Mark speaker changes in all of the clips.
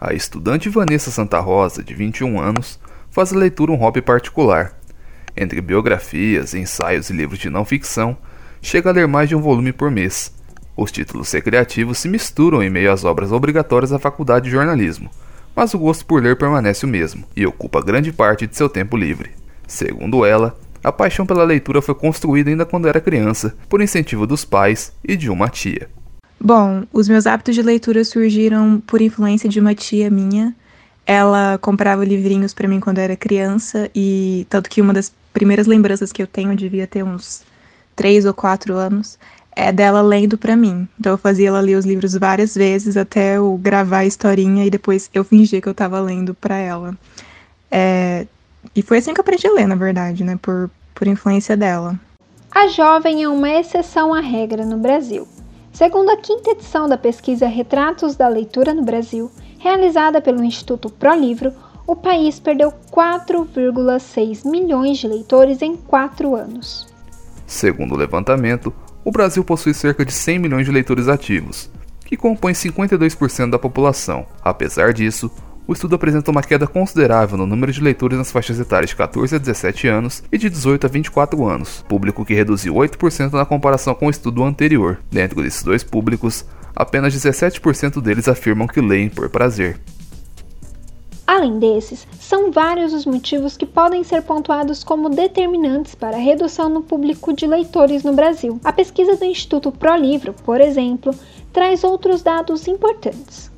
Speaker 1: A estudante Vanessa Santa Rosa, de 21 anos, faz a leitura um hobby particular. Entre biografias, ensaios e livros de não ficção, chega a ler mais de um volume por mês. Os títulos recreativos se misturam em meio às obras obrigatórias da faculdade de jornalismo, mas o gosto por ler permanece o mesmo e ocupa grande parte de seu tempo livre. Segundo ela, a paixão pela leitura foi construída ainda quando era criança, por incentivo dos pais e de uma tia.
Speaker 2: Bom, os meus hábitos de leitura surgiram por influência de uma tia minha. Ela comprava livrinhos para mim quando eu era criança e tanto que uma das primeiras lembranças que eu tenho, eu devia ter uns três ou quatro anos, é dela lendo para mim. Então eu fazia ela ler os livros várias vezes até eu gravar a historinha e depois eu fingia que eu estava lendo para ela. É... E foi assim que eu aprendi a ler, na verdade, né? Por, por influência dela.
Speaker 3: A jovem é uma exceção à regra no Brasil. Segundo a quinta edição da pesquisa Retratos da Leitura no Brasil, realizada pelo Instituto ProLivro, o país perdeu 4,6 milhões de leitores em quatro anos.
Speaker 1: Segundo o levantamento, o Brasil possui cerca de 100 milhões de leitores ativos, que compõem 52% da população. Apesar disso, o estudo apresenta uma queda considerável no número de leitores nas faixas etárias de 14 a 17 anos e de 18 a 24 anos, público que reduziu 8% na comparação com o estudo anterior. Dentro desses dois públicos, apenas 17% deles afirmam que leem por prazer.
Speaker 3: Além desses, são vários os motivos que podem ser pontuados como determinantes para a redução no público de leitores no Brasil. A pesquisa do Instituto ProLivro, por exemplo, traz outros dados importantes.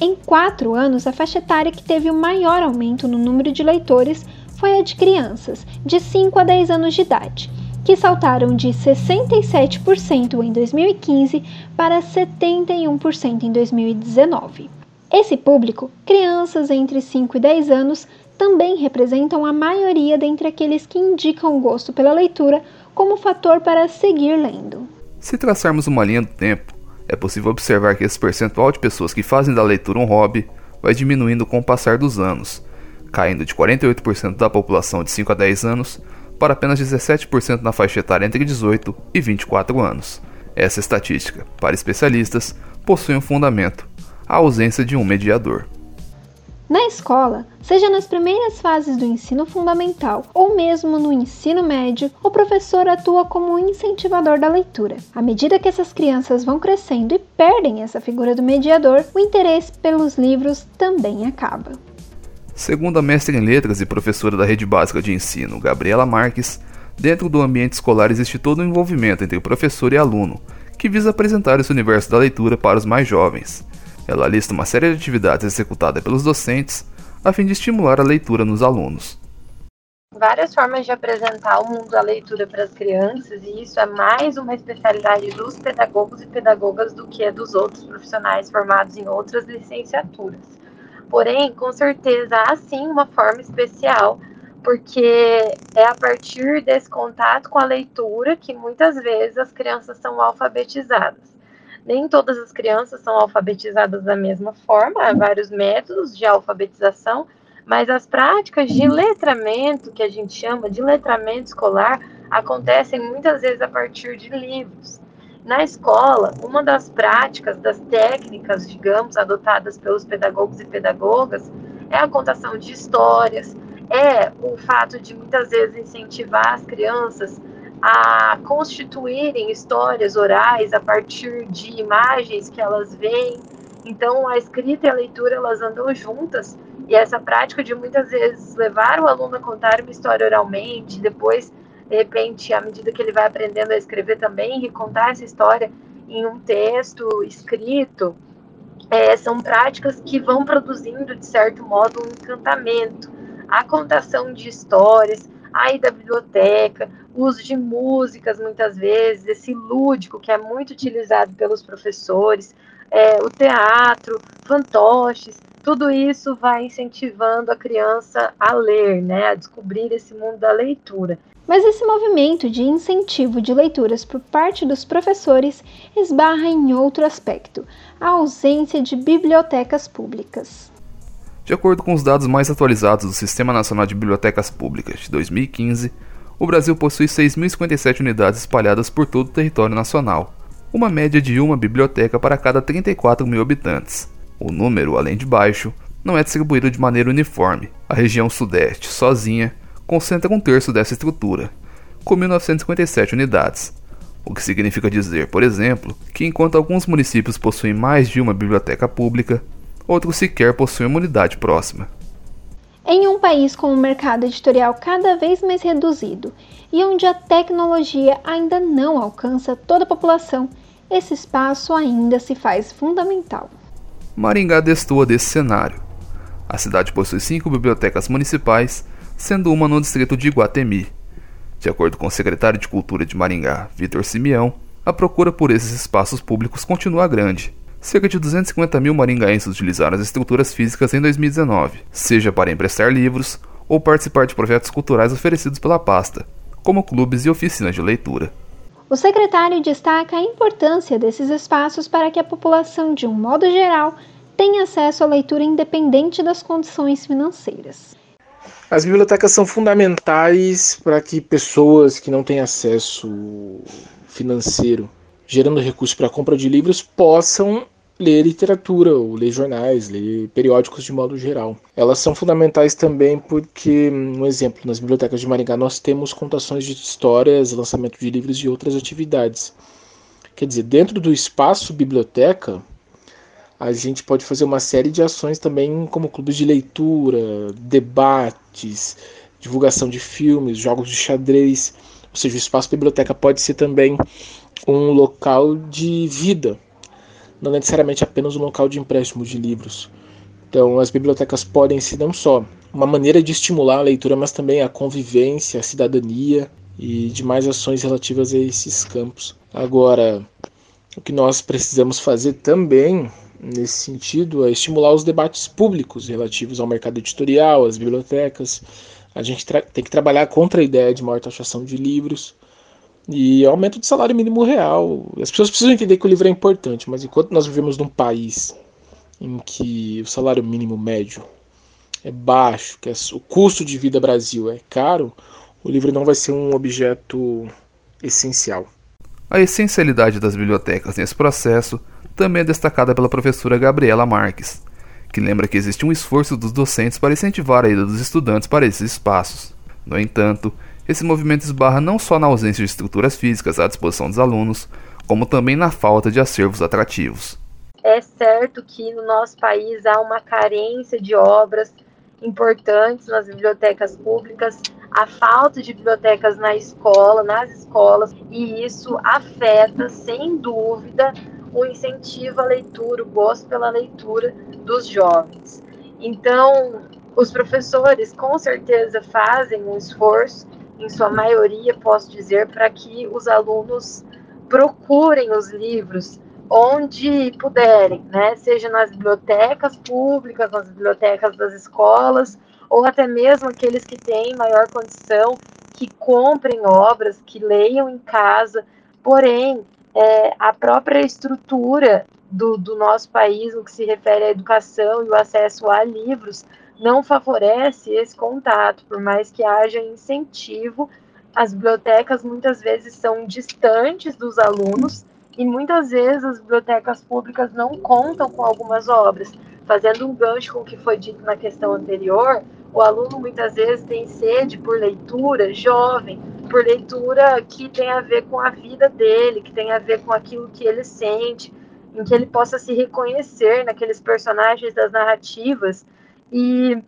Speaker 3: Em quatro anos, a faixa etária que teve o maior aumento no número de leitores foi a de crianças, de 5 a 10 anos de idade, que saltaram de 67% em 2015 para 71% em 2019. Esse público, crianças entre 5 e 10 anos, também representam a maioria dentre aqueles que indicam o gosto pela leitura como fator para seguir lendo.
Speaker 1: Se traçarmos uma linha do tempo, é possível observar que esse percentual de pessoas que fazem da leitura um hobby vai diminuindo com o passar dos anos, caindo de 48% da população de 5 a 10 anos para apenas 17% na faixa etária entre 18 e 24 anos. Essa estatística, para especialistas, possui um fundamento: a ausência de um mediador.
Speaker 3: Na escola, seja nas primeiras fases do ensino fundamental ou mesmo no ensino médio, o professor atua como incentivador da leitura. À medida que essas crianças vão crescendo e perdem essa figura do mediador, o interesse pelos livros também acaba.
Speaker 1: Segundo a mestre em letras e professora da rede básica de ensino, Gabriela Marques, dentro do ambiente escolar existe todo um envolvimento entre professor e aluno, que visa apresentar esse universo da leitura para os mais jovens. Ela lista uma série de atividades executadas pelos docentes a fim de estimular a leitura nos alunos.
Speaker 4: Várias formas de apresentar o mundo da leitura para as crianças, e isso é mais uma especialidade dos pedagogos e pedagogas do que dos outros profissionais formados em outras licenciaturas. Porém, com certeza há sim uma forma especial, porque é a partir desse contato com a leitura que muitas vezes as crianças são alfabetizadas. Nem todas as crianças são alfabetizadas da mesma forma, há vários métodos de alfabetização, mas as práticas de letramento, que a gente chama de letramento escolar, acontecem muitas vezes a partir de livros. Na escola, uma das práticas, das técnicas, digamos, adotadas pelos pedagogos e pedagogas é a contação de histórias, é o fato de muitas vezes incentivar as crianças a constituírem histórias orais a partir de imagens que elas veem. Então, a escrita e a leitura elas andam juntas e essa prática de muitas vezes levar o aluno a contar uma história oralmente, depois, de repente, à medida que ele vai aprendendo a escrever também, recontar essa história em um texto escrito, é, são práticas que vão produzindo, de certo modo, um encantamento. A contação de histórias, a ir da biblioteca, uso de músicas, muitas vezes, esse lúdico que é muito utilizado pelos professores, é, o teatro, fantoches, tudo isso vai incentivando a criança a ler, né, a descobrir esse mundo da leitura.
Speaker 3: Mas esse movimento de incentivo de leituras por parte dos professores esbarra em outro aspecto: a ausência de bibliotecas públicas.
Speaker 1: De acordo com os dados mais atualizados do Sistema Nacional de Bibliotecas Públicas de 2015, o Brasil possui 6.057 unidades espalhadas por todo o território nacional, uma média de uma biblioteca para cada 34 mil habitantes. O número, além de baixo, não é distribuído de maneira uniforme. A região sudeste, sozinha, concentra um terço dessa estrutura, com 1957 unidades, o que significa dizer, por exemplo, que enquanto alguns municípios possuem mais de uma biblioteca pública, outros sequer possuem uma unidade próxima.
Speaker 3: Em um país com um mercado editorial cada vez mais reduzido e onde a tecnologia ainda não alcança toda a população, esse espaço ainda se faz fundamental.
Speaker 1: Maringá destoa desse cenário. A cidade possui cinco bibliotecas municipais, sendo uma no distrito de Iguatemi. De acordo com o secretário de Cultura de Maringá, Vitor Simeão, a procura por esses espaços públicos continua grande. Cerca de 250 mil maringaenses utilizaram as estruturas físicas em 2019, seja para emprestar livros ou participar de projetos culturais oferecidos pela pasta, como clubes e oficinas de leitura.
Speaker 3: O secretário destaca a importância desses espaços para que a população, de um modo geral, tenha acesso à leitura independente das condições financeiras.
Speaker 5: As bibliotecas são fundamentais para que pessoas que não têm acesso financeiro, gerando recursos para a compra de livros, possam ler literatura, ou ler jornais, ler periódicos de modo geral. Elas são fundamentais também porque, um exemplo, nas bibliotecas de Maringá nós temos contações de histórias, lançamento de livros e outras atividades. Quer dizer, dentro do espaço biblioteca, a gente pode fazer uma série de ações também, como clubes de leitura, debates, divulgação de filmes, jogos de xadrez. Ou seja, o espaço biblioteca pode ser também um local de vida não necessariamente apenas um local de empréstimo de livros. Então, as bibliotecas podem ser não só uma maneira de estimular a leitura, mas também a convivência, a cidadania e demais ações relativas a esses campos. Agora, o que nós precisamos fazer também nesse sentido é estimular os debates públicos relativos ao mercado editorial, às bibliotecas. A gente tem que trabalhar contra a ideia de maior taxação de livros, e aumento do salário mínimo real. As pessoas precisam entender que o livro é importante, mas enquanto nós vivemos num país em que o salário mínimo médio é baixo, que é o custo de vida Brasil é caro, o livro não vai ser um objeto essencial.
Speaker 1: A essencialidade das bibliotecas nesse processo também é destacada pela professora Gabriela Marques, que lembra que existe um esforço dos docentes para incentivar a ida dos estudantes para esses espaços. No entanto, esse movimento esbarra não só na ausência de estruturas físicas à disposição dos alunos, como também na falta de acervos atrativos.
Speaker 4: É certo que no nosso país há uma carência de obras importantes nas bibliotecas públicas, a falta de bibliotecas na escola, nas escolas, e isso afeta, sem dúvida, o incentivo à leitura, o gosto pela leitura dos jovens. Então, os professores com certeza fazem um esforço em sua maioria, posso dizer, para que os alunos procurem os livros onde puderem, né? Seja nas bibliotecas públicas, nas bibliotecas das escolas, ou até mesmo aqueles que têm maior condição, que comprem obras, que leiam em casa. Porém, é, a própria estrutura do, do nosso país, no que se refere à educação e o acesso a livros, não favorece esse contato, por mais que haja incentivo. As bibliotecas muitas vezes são distantes dos alunos e muitas vezes as bibliotecas públicas não contam com algumas obras. Fazendo um gancho com o que foi dito na questão anterior, o aluno muitas vezes tem sede por leitura jovem, por leitura que tem a ver com a vida dele, que tem a ver com aquilo que ele sente, em que ele possa se reconhecer naqueles personagens das narrativas e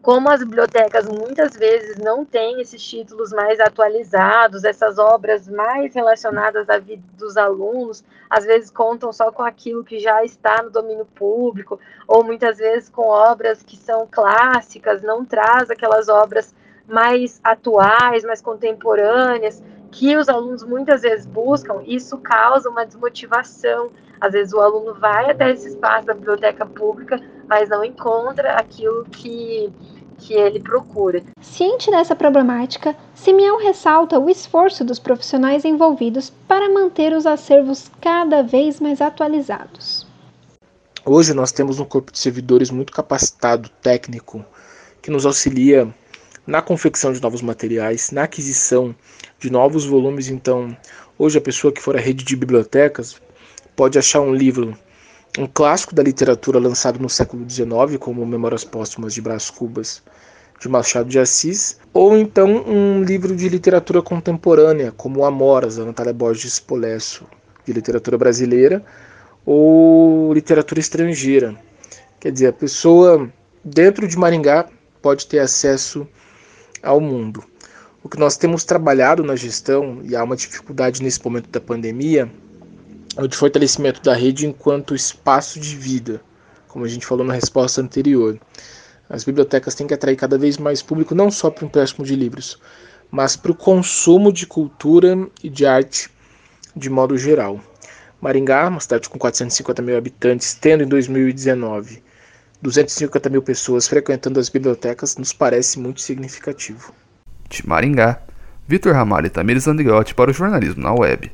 Speaker 4: como as bibliotecas muitas vezes não têm esses títulos mais atualizados, essas obras mais relacionadas à vida dos alunos, às vezes contam só com aquilo que já está no domínio público, ou muitas vezes com obras que são clássicas, não traz aquelas obras mais atuais, mais contemporâneas, que os alunos muitas vezes buscam, isso causa uma desmotivação. Às vezes o aluno vai até esse espaço da biblioteca pública, mas não encontra aquilo que, que ele procura.
Speaker 3: Ciente dessa problemática, Simeão ressalta o esforço dos profissionais envolvidos para manter os acervos cada vez mais atualizados.
Speaker 5: Hoje nós temos um corpo de servidores muito capacitado, técnico, que nos auxilia na confecção de novos materiais, na aquisição de novos volumes. Então, hoje a pessoa que for à rede de bibliotecas pode achar um livro um clássico da literatura lançado no século XIX, como Memórias Póstumas de Brás Cubas, de Machado de Assis, ou então um livro de literatura contemporânea, como Amoras, da Natália Borges Polesso, de literatura brasileira, ou literatura estrangeira. Quer dizer, a pessoa dentro de Maringá pode ter acesso ao mundo. O que nós temos trabalhado na gestão, e há uma dificuldade nesse momento da pandemia, é o de fortalecimento da rede enquanto espaço de vida, como a gente falou na resposta anterior. As bibliotecas têm que atrair cada vez mais público, não só para o empréstimo de livros, mas para o consumo de cultura e de arte de modo geral. Maringá, uma cidade com 450 mil habitantes, tendo em 2019 250 mil pessoas frequentando as bibliotecas, nos parece muito significativo.
Speaker 1: De Maringá, Vitor Ramalho e Tamires Andriotti para o jornalismo na web.